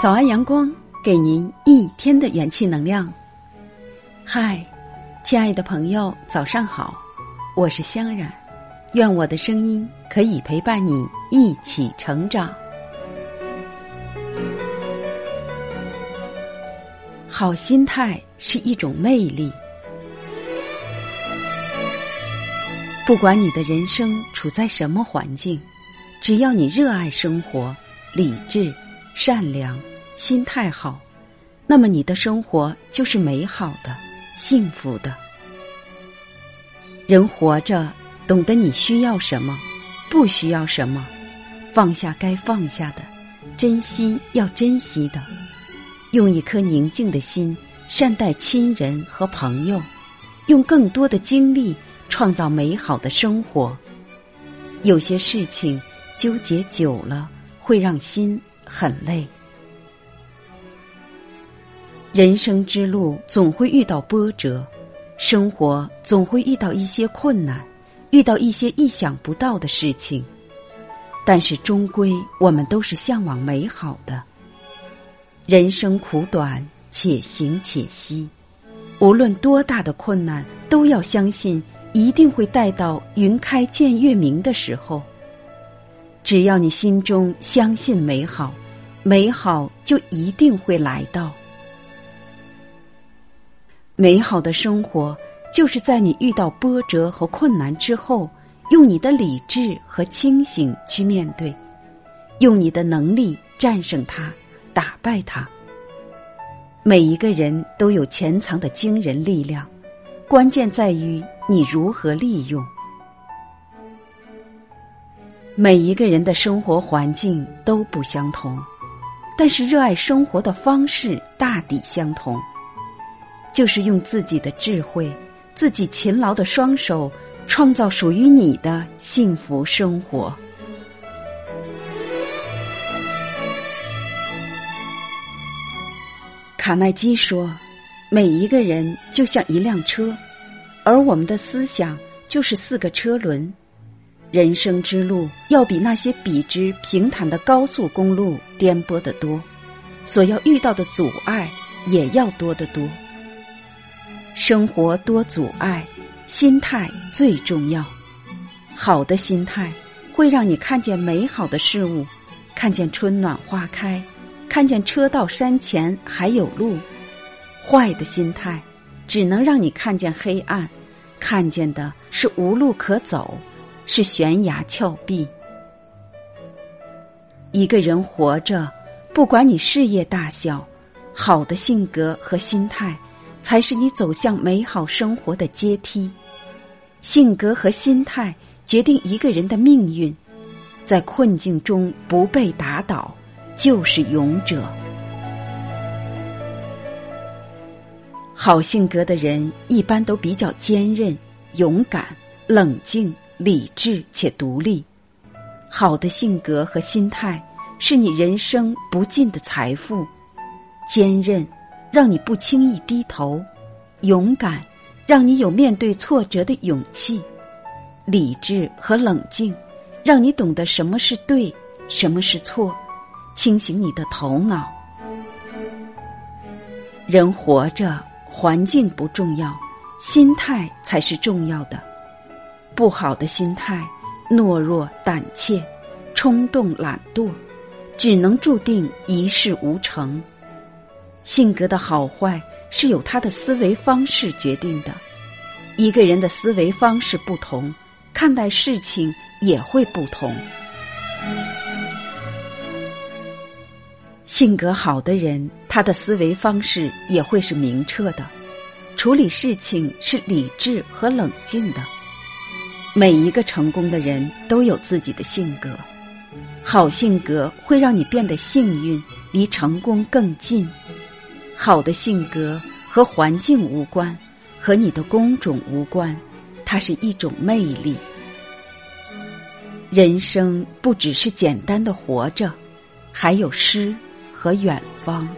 早安，阳光，给您一天的元气能量。嗨，亲爱的朋友，早上好，我是香冉，愿我的声音可以陪伴你一起成长。好心态是一种魅力，不管你的人生处在什么环境，只要你热爱生活，理智。善良，心态好，那么你的生活就是美好的、幸福的。人活着，懂得你需要什么，不需要什么，放下该放下的，珍惜要珍惜的，用一颗宁静的心善待亲人和朋友，用更多的精力创造美好的生活。有些事情纠结久了，会让心。很累，人生之路总会遇到波折，生活总会遇到一些困难，遇到一些意想不到的事情。但是终归，我们都是向往美好的。人生苦短，且行且惜。无论多大的困难，都要相信，一定会待到云开见月明的时候。只要你心中相信美好，美好就一定会来到。美好的生活就是在你遇到波折和困难之后，用你的理智和清醒去面对，用你的能力战胜它，打败它。每一个人都有潜藏的惊人力量，关键在于你如何利用。每一个人的生活环境都不相同，但是热爱生活的方式大抵相同，就是用自己的智慧、自己勤劳的双手，创造属于你的幸福生活。卡耐基说：“每一个人就像一辆车，而我们的思想就是四个车轮。”人生之路要比那些笔直平坦的高速公路颠簸得多，所要遇到的阻碍也要多得多。生活多阻碍，心态最重要。好的心态会让你看见美好的事物，看见春暖花开，看见车到山前还有路。坏的心态只能让你看见黑暗，看见的是无路可走。是悬崖峭壁。一个人活着，不管你事业大小，好的性格和心态，才是你走向美好生活的阶梯。性格和心态决定一个人的命运，在困境中不被打倒，就是勇者。好性格的人一般都比较坚韧、勇敢、冷静。理智且独立，好的性格和心态是你人生不尽的财富。坚韧，让你不轻易低头；勇敢，让你有面对挫折的勇气；理智和冷静，让你懂得什么是对，什么是错，清醒你的头脑。人活着，环境不重要，心态才是重要的。不好的心态，懦弱、胆怯、冲动、懒惰，只能注定一事无成。性格的好坏是由他的思维方式决定的。一个人的思维方式不同，看待事情也会不同。性格好的人，他的思维方式也会是明澈的，处理事情是理智和冷静的。每一个成功的人都有自己的性格，好性格会让你变得幸运，离成功更近。好的性格和环境无关，和你的工种无关，它是一种魅力。人生不只是简单的活着，还有诗和远方。